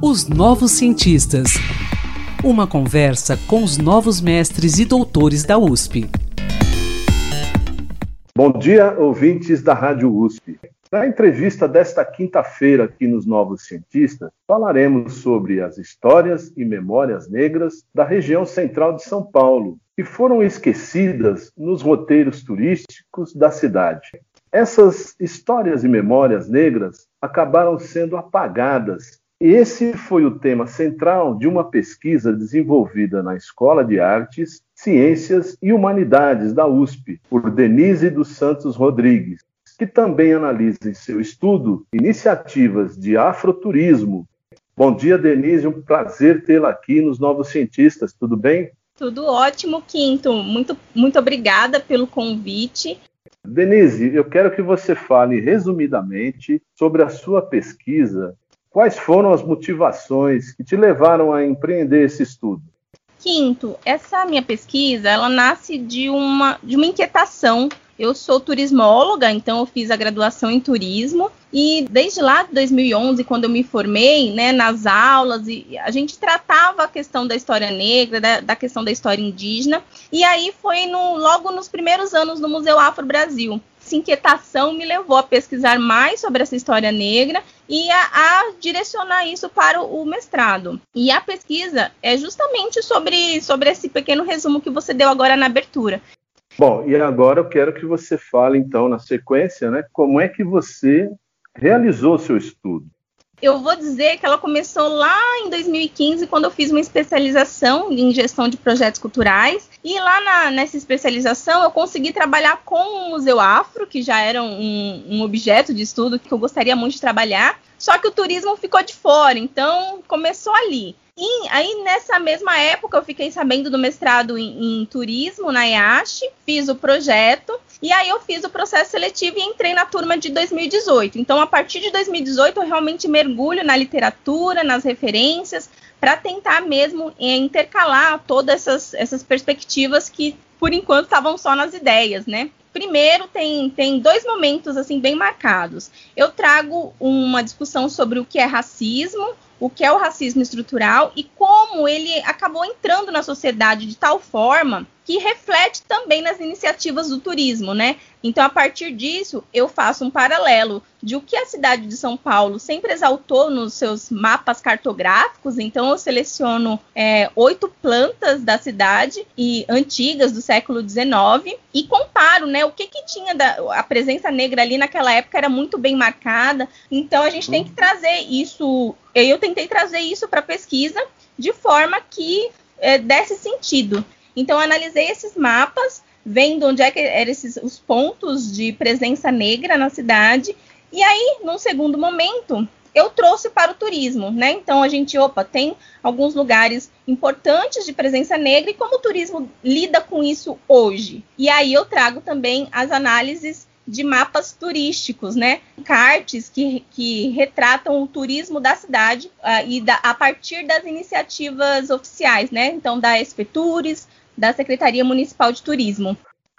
Os Novos Cientistas. Uma conversa com os novos mestres e doutores da USP. Bom dia, ouvintes da Rádio USP. Na entrevista desta quinta-feira aqui nos Novos Cientistas, falaremos sobre as histórias e memórias negras da região central de São Paulo, que foram esquecidas nos roteiros turísticos da cidade. Essas histórias e memórias negras acabaram sendo apagadas. E esse foi o tema central de uma pesquisa desenvolvida na Escola de Artes, Ciências e Humanidades da USP, por Denise dos Santos Rodrigues, que também analisa em seu estudo iniciativas de afroturismo. Bom dia, Denise, um prazer tê-la aqui nos Novos Cientistas, tudo bem? Tudo ótimo, Quinto. Muito, muito obrigada pelo convite. Denise, eu quero que você fale resumidamente sobre a sua pesquisa. Quais foram as motivações que te levaram a empreender esse estudo? Quinto, essa minha pesquisa, ela nasce de uma, de uma inquietação. Eu sou turismóloga, então eu fiz a graduação em turismo. E desde lá de 2011, quando eu me formei, né, nas aulas, a gente tratava a questão da história negra, da, da questão da história indígena, e aí foi no, logo nos primeiros anos no Museu Afro Brasil. Essa inquietação me levou a pesquisar mais sobre essa história negra e a, a, direcionar isso para o, o, mestrado. E a pesquisa é justamente sobre, sobre esse pequeno resumo que você deu agora na abertura. Bom, e agora eu quero que você fale, então, na sequência, né, como é que você realizou seu estudo. Eu vou dizer que ela começou lá em 2015, quando eu fiz uma especialização em gestão de projetos culturais. E lá na, nessa especialização eu consegui trabalhar com o Museu Afro, que já era um, um objeto de estudo que eu gostaria muito de trabalhar. Só que o turismo ficou de fora, então começou ali. E aí, nessa mesma época, eu fiquei sabendo do mestrado em, em turismo na IASH, fiz o projeto, e aí eu fiz o processo seletivo e entrei na turma de 2018. Então, a partir de 2018, eu realmente mergulho na literatura, nas referências, para tentar mesmo é, intercalar todas essas, essas perspectivas que, por enquanto, estavam só nas ideias, né? Primeiro, tem, tem dois momentos assim bem marcados. Eu trago uma discussão sobre o que é racismo, o que é o racismo estrutural e como ele acabou entrando na sociedade de tal forma que reflete também nas iniciativas do turismo, né? Então, a partir disso, eu faço um paralelo de o que a cidade de São Paulo sempre exaltou nos seus mapas cartográficos. Então, eu seleciono é, oito plantas da cidade e antigas do século XIX e comparo, né? O que, que tinha da a presença negra ali naquela época era muito bem marcada. Então, a gente tem que trazer isso. Eu tentei trazer isso para a pesquisa de forma que é, desse sentido. Então, analisei esses mapas, vendo onde é que eram esses, os pontos de presença negra na cidade. E aí, num segundo momento, eu trouxe para o turismo, né? Então a gente, opa, tem alguns lugares importantes de presença negra e como o turismo lida com isso hoje. E aí eu trago também as análises de mapas turísticos, né? Cartes que, que retratam o turismo da cidade uh, e da, a partir das iniciativas oficiais, né? Então da Espetures, da Secretaria Municipal de Turismo.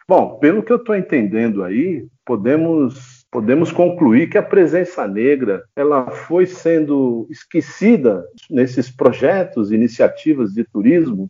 Bom, pelo que eu estou entendendo aí, podemos, podemos concluir que a presença negra ela foi sendo esquecida nesses projetos, iniciativas de turismo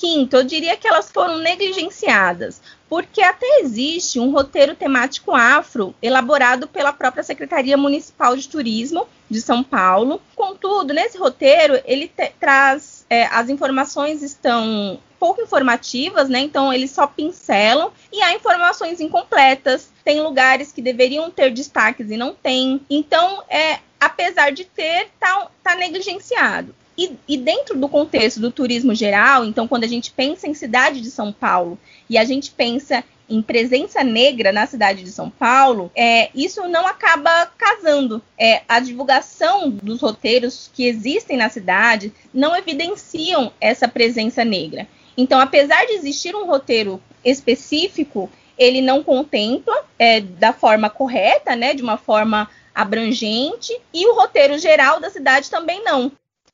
Quinto, eu diria que elas foram negligenciadas, porque até existe um roteiro temático afro elaborado pela própria Secretaria Municipal de Turismo de São Paulo. Contudo, nesse roteiro, ele traz é, as informações estão pouco informativas, né? Então eles só pincelam e há informações incompletas. Tem lugares que deveriam ter destaques e não tem. Então, é, apesar de ter, tá, tá negligenciado. E, e, dentro do contexto do turismo geral, então, quando a gente pensa em cidade de São Paulo e a gente pensa em presença negra na cidade de São Paulo, é, isso não acaba casando. É, a divulgação dos roteiros que existem na cidade não evidenciam essa presença negra. Então, apesar de existir um roteiro específico, ele não contempla é, da forma correta, né, de uma forma abrangente, e o roteiro geral da cidade também não.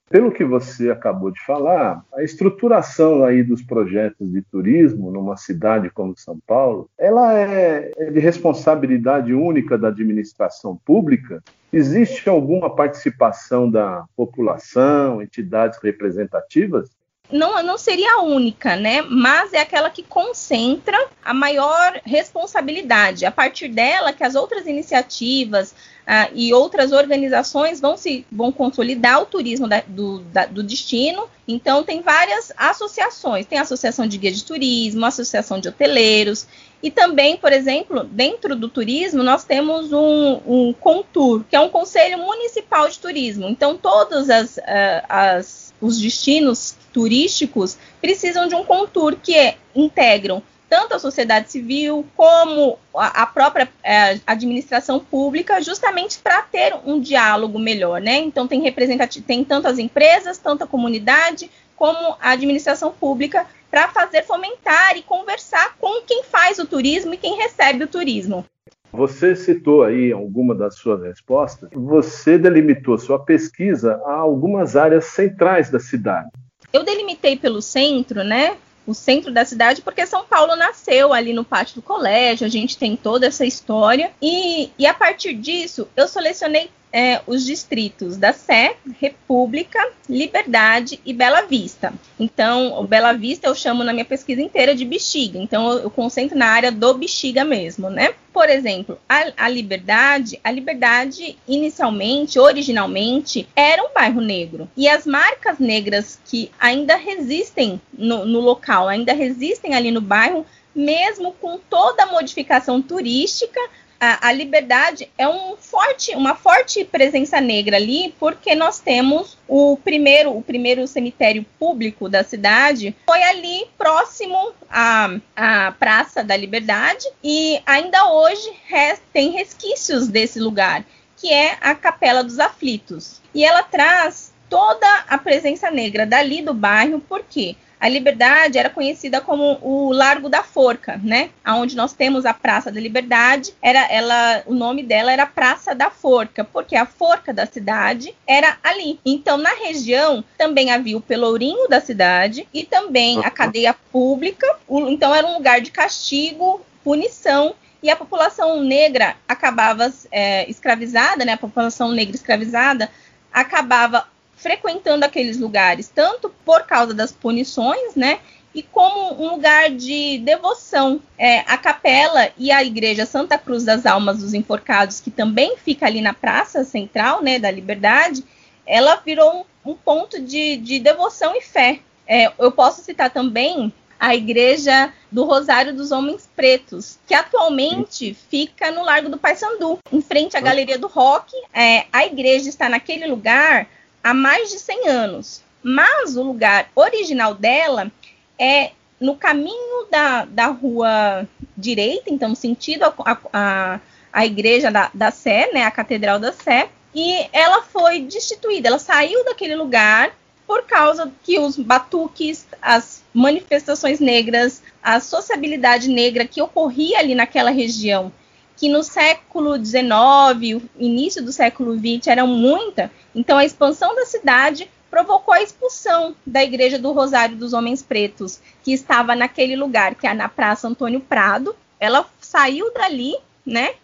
Pelo que você acabou de falar, a estruturação aí dos projetos de turismo numa cidade como São Paulo, ela é, é de responsabilidade única da administração pública? Existe alguma participação da população, entidades representativas? Não, não seria a única, né? Mas é aquela que concentra a maior responsabilidade. A partir dela, que as outras iniciativas ah, e outras organizações vão se vão consolidar o turismo da, do, da, do destino. Então, tem várias associações. Tem a Associação de Guia de Turismo, a Associação de Hoteleiros. E também, por exemplo, dentro do turismo, nós temos um, um CONTUR, que é um Conselho Municipal de Turismo. Então, todas as, uh, as os destinos turísticos precisam de um contour que integram tanto a sociedade civil como a, a própria é, administração pública, justamente para ter um diálogo melhor, né? Então tem representativo, tem tanto as empresas, tanto a comunidade, como a administração pública para fazer fomentar e conversar com quem faz o turismo e quem recebe o turismo. Você citou aí alguma das suas respostas. Você delimitou sua pesquisa a algumas áreas centrais da cidade. Eu delimitei pelo centro, né? O centro da cidade, porque São Paulo nasceu ali no pátio do colégio, a gente tem toda essa história. E, e a partir disso, eu selecionei é, os distritos da Sé, República, Liberdade e Bela Vista. Então, o Bela Vista eu chamo na minha pesquisa inteira de bexiga. Então, eu, eu concentro na área do bexiga mesmo, né? Por exemplo, a, a, Liberdade, a Liberdade inicialmente, originalmente, era um bairro negro. E as marcas negras que ainda resistem no, no local, ainda resistem ali no bairro, mesmo com toda a modificação turística, a, a, liberdade é um forte, uma forte presença negra ali, porque nós temos o primeiro, o primeiro cemitério público da cidade foi ali próximo à, à Praça da Liberdade e ainda hoje res, tem resquícios desse lugar, que é a Capela dos Aflitos. E ela traz toda a presença negra dali do bairro, por quê? A Liberdade era conhecida como o Largo da Forca, né? Onde nós temos a Praça da Liberdade, era ela, o nome dela era Praça da Forca, porque a forca da cidade era ali. Então, na região também havia o Pelourinho da cidade e também a cadeia pública. Então, era um lugar de castigo, punição e a população negra acabava é, escravizada, né? A população negra escravizada acabava frequentando aqueles lugares, tanto por causa das punições, né? E como um lugar de devoção. É, a capela e a igreja Santa Cruz das Almas dos Enforcados, que também fica ali na praça central né, da Liberdade, ela virou um, um ponto de, de, devoção e fé. É, eu posso citar também a igreja do Rosário dos Homens Pretos, que atualmente fica no Largo do Paissandu, em frente à Galeria do Rock. É, a igreja está naquele lugar há mais de 100 anos. Mas o lugar original dela é no caminho da, da rua direita, então sentido a, a, a igreja da, da Sé, né, a Catedral da Sé, e ela foi destituída, ela saiu daquele lugar por causa que os batuques, as manifestações negras, a sociabilidade negra que ocorria ali naquela região que no século XIX, início do século XX, era muita. Então, a expansão da cidade provocou a expulsão da Igreja do Rosário dos Homens Pretos, que estava naquele lugar, que é na Praça Antônio Prado. Ela saiu dali, né?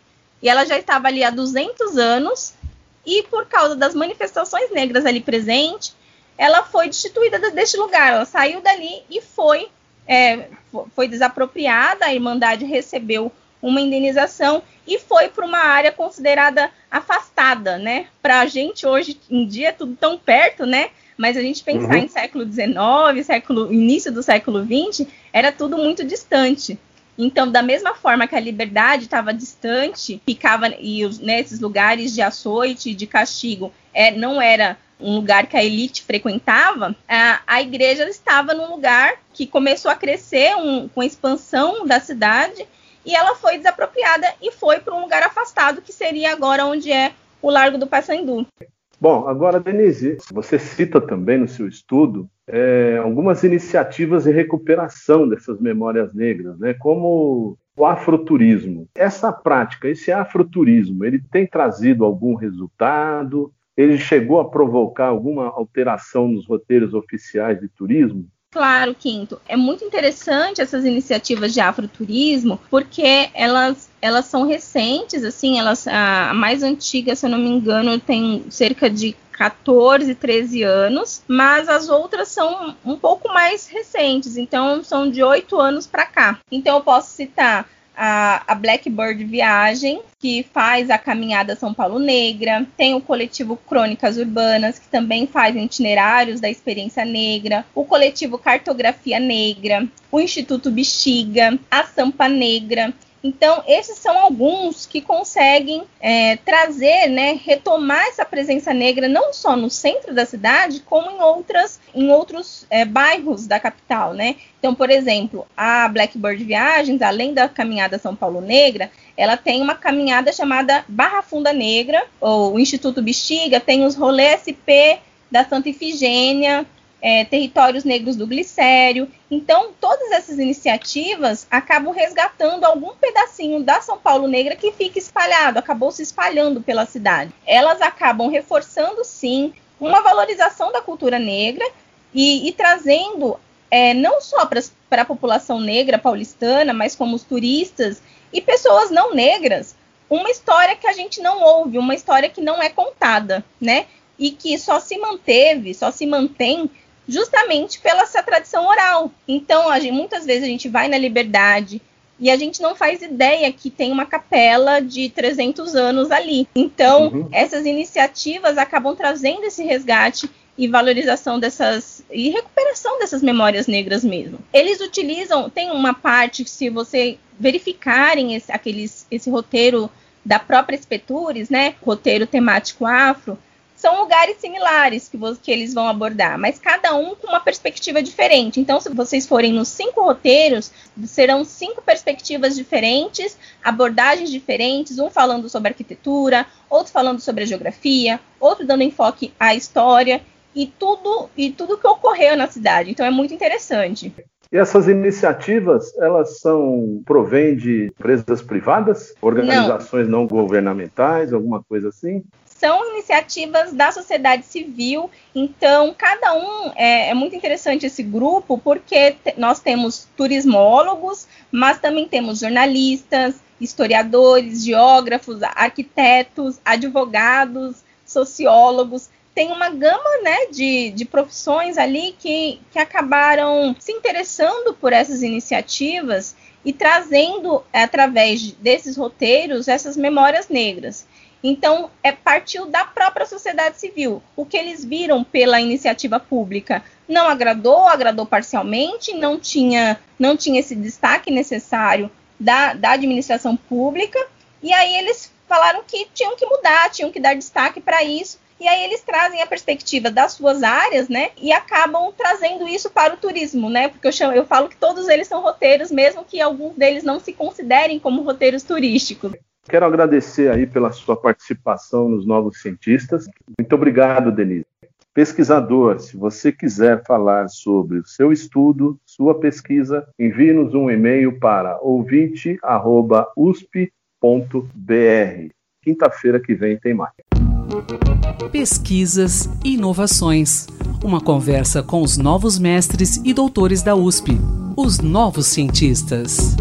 E ela já estava ali há 200 anos. E por causa das manifestações negras ali presentes, ela foi destituída deste lugar. Ela saiu dali e foi, é, foi desapropriada. A Irmandade recebeu uma indenização e foi para uma área considerada afastada, né? Para a gente hoje em dia é tudo tão perto, né? Mas a gente pensar uhum. em século XIX, século, início do século XX, era tudo muito distante. Então, da mesma forma que a liberdade estava distante, ficava e né, lugares de açoite, de castigo, é, não era um lugar que a elite frequentava, a, a igreja estava num lugar que começou a crescer um, com a expansão da cidade e ela foi desapropriada e foi para um lugar afastado, que seria agora onde é o Largo do Paissandu. Bom, agora, Denise, você cita também no seu estudo é, algumas iniciativas de recuperação dessas memórias negras, né, como o afroturismo. Essa prática, esse afroturismo, ele tem trazido algum resultado? ele chegou a provocar alguma alteração nos roteiros oficiais de turismo? Claro, Quinto. É muito interessante essas iniciativas de afroturismo, porque elas, elas são recentes, assim, elas a mais antiga, se eu não me engano, tem cerca de 14, 13 anos, mas as outras são um pouco mais recentes, então são de 8 anos para cá. Então eu posso citar a, a, Blackbird Viagem, que faz a caminhada São Paulo Negra, tem o coletivo Crônicas Urbanas, que também faz itinerários da experiência negra, o coletivo Cartografia Negra, o Instituto Bexiga, a Sampa Negra. Então, esses são alguns que conseguem é, trazer, né, retomar essa presença negra não só no centro da cidade, como em, outras, em outros é, bairros da capital, né? Então, por exemplo, a Blackbird Viagens, além da caminhada São Paulo Negra, ela tem uma caminhada chamada Barra Funda Negra, ou o Instituto Bexiga tem os rolês SP da Santa Ifigênia, é, territórios negros do glicério. Então, todas essas iniciativas acabam resgatando algum pedacinho da São Paulo Negra que fica espalhado, acabou se espalhando pela cidade. Elas acabam reforçando, sim, uma valorização da cultura negra e, e trazendo é, não só para a população negra paulistana, mas como os turistas e pessoas não negras, uma história que a gente não ouve, uma história que não é contada, né? E que só se manteve, só se mantém justamente pela essa tradição oral. Então, gente, muitas vezes a gente vai na Liberdade e a gente não faz ideia que tem uma capela de 300 anos ali. Então, uhum. essas iniciativas acabam trazendo esse resgate e valorização dessas e recuperação dessas memórias negras mesmo. Eles utilizam, tem uma parte se você verificarem esse, aqueles, esse roteiro da própria Espetures, né, roteiro temático afro, são lugares similares que, que, eles vão abordar, mas cada um com uma perspectiva diferente. Então, se vocês forem nos cinco roteiros, serão cinco perspectivas diferentes, abordagens diferentes, um falando sobre arquitetura, outro falando sobre a geografia, outro dando enfoque à história e tudo e tudo que ocorreu na cidade. Então, é muito interessante. E essas iniciativas, elas são provém de empresas privadas, organizações não, não governamentais, alguma coisa assim? São iniciativas da sociedade civil. Então, cada um é, é muito interessante esse grupo, porque nós temos turismólogos, mas também temos jornalistas, historiadores, geógrafos, arquitetos, advogados, sociólogos. Tem uma gama né, de, de profissões ali que, que acabaram se interessando por essas iniciativas e trazendo, através desses roteiros, essas memórias negras. Então, é partiu da própria sociedade civil. O que eles viram pela iniciativa pública não agradou, agradou parcialmente, não tinha, não tinha esse destaque necessário da, da administração pública, e aí eles falaram que tinham que mudar, tinham que dar destaque para isso, e aí eles trazem a perspectiva das suas áreas, né? E acabam trazendo isso para o turismo, né? Porque eu, chamo, eu falo que todos eles são roteiros, mesmo que alguns deles não se considerem como roteiros turísticos. Quero agradecer aí pela sua participação nos Novos Cientistas. Muito obrigado, Denise. Pesquisador, se você quiser falar sobre o seu estudo, sua pesquisa, envie-nos um e-mail para ouvinte.usp.br. Quinta-feira que vem tem mais. Pesquisas e inovações. Uma conversa com os novos mestres e doutores da USP, os novos cientistas.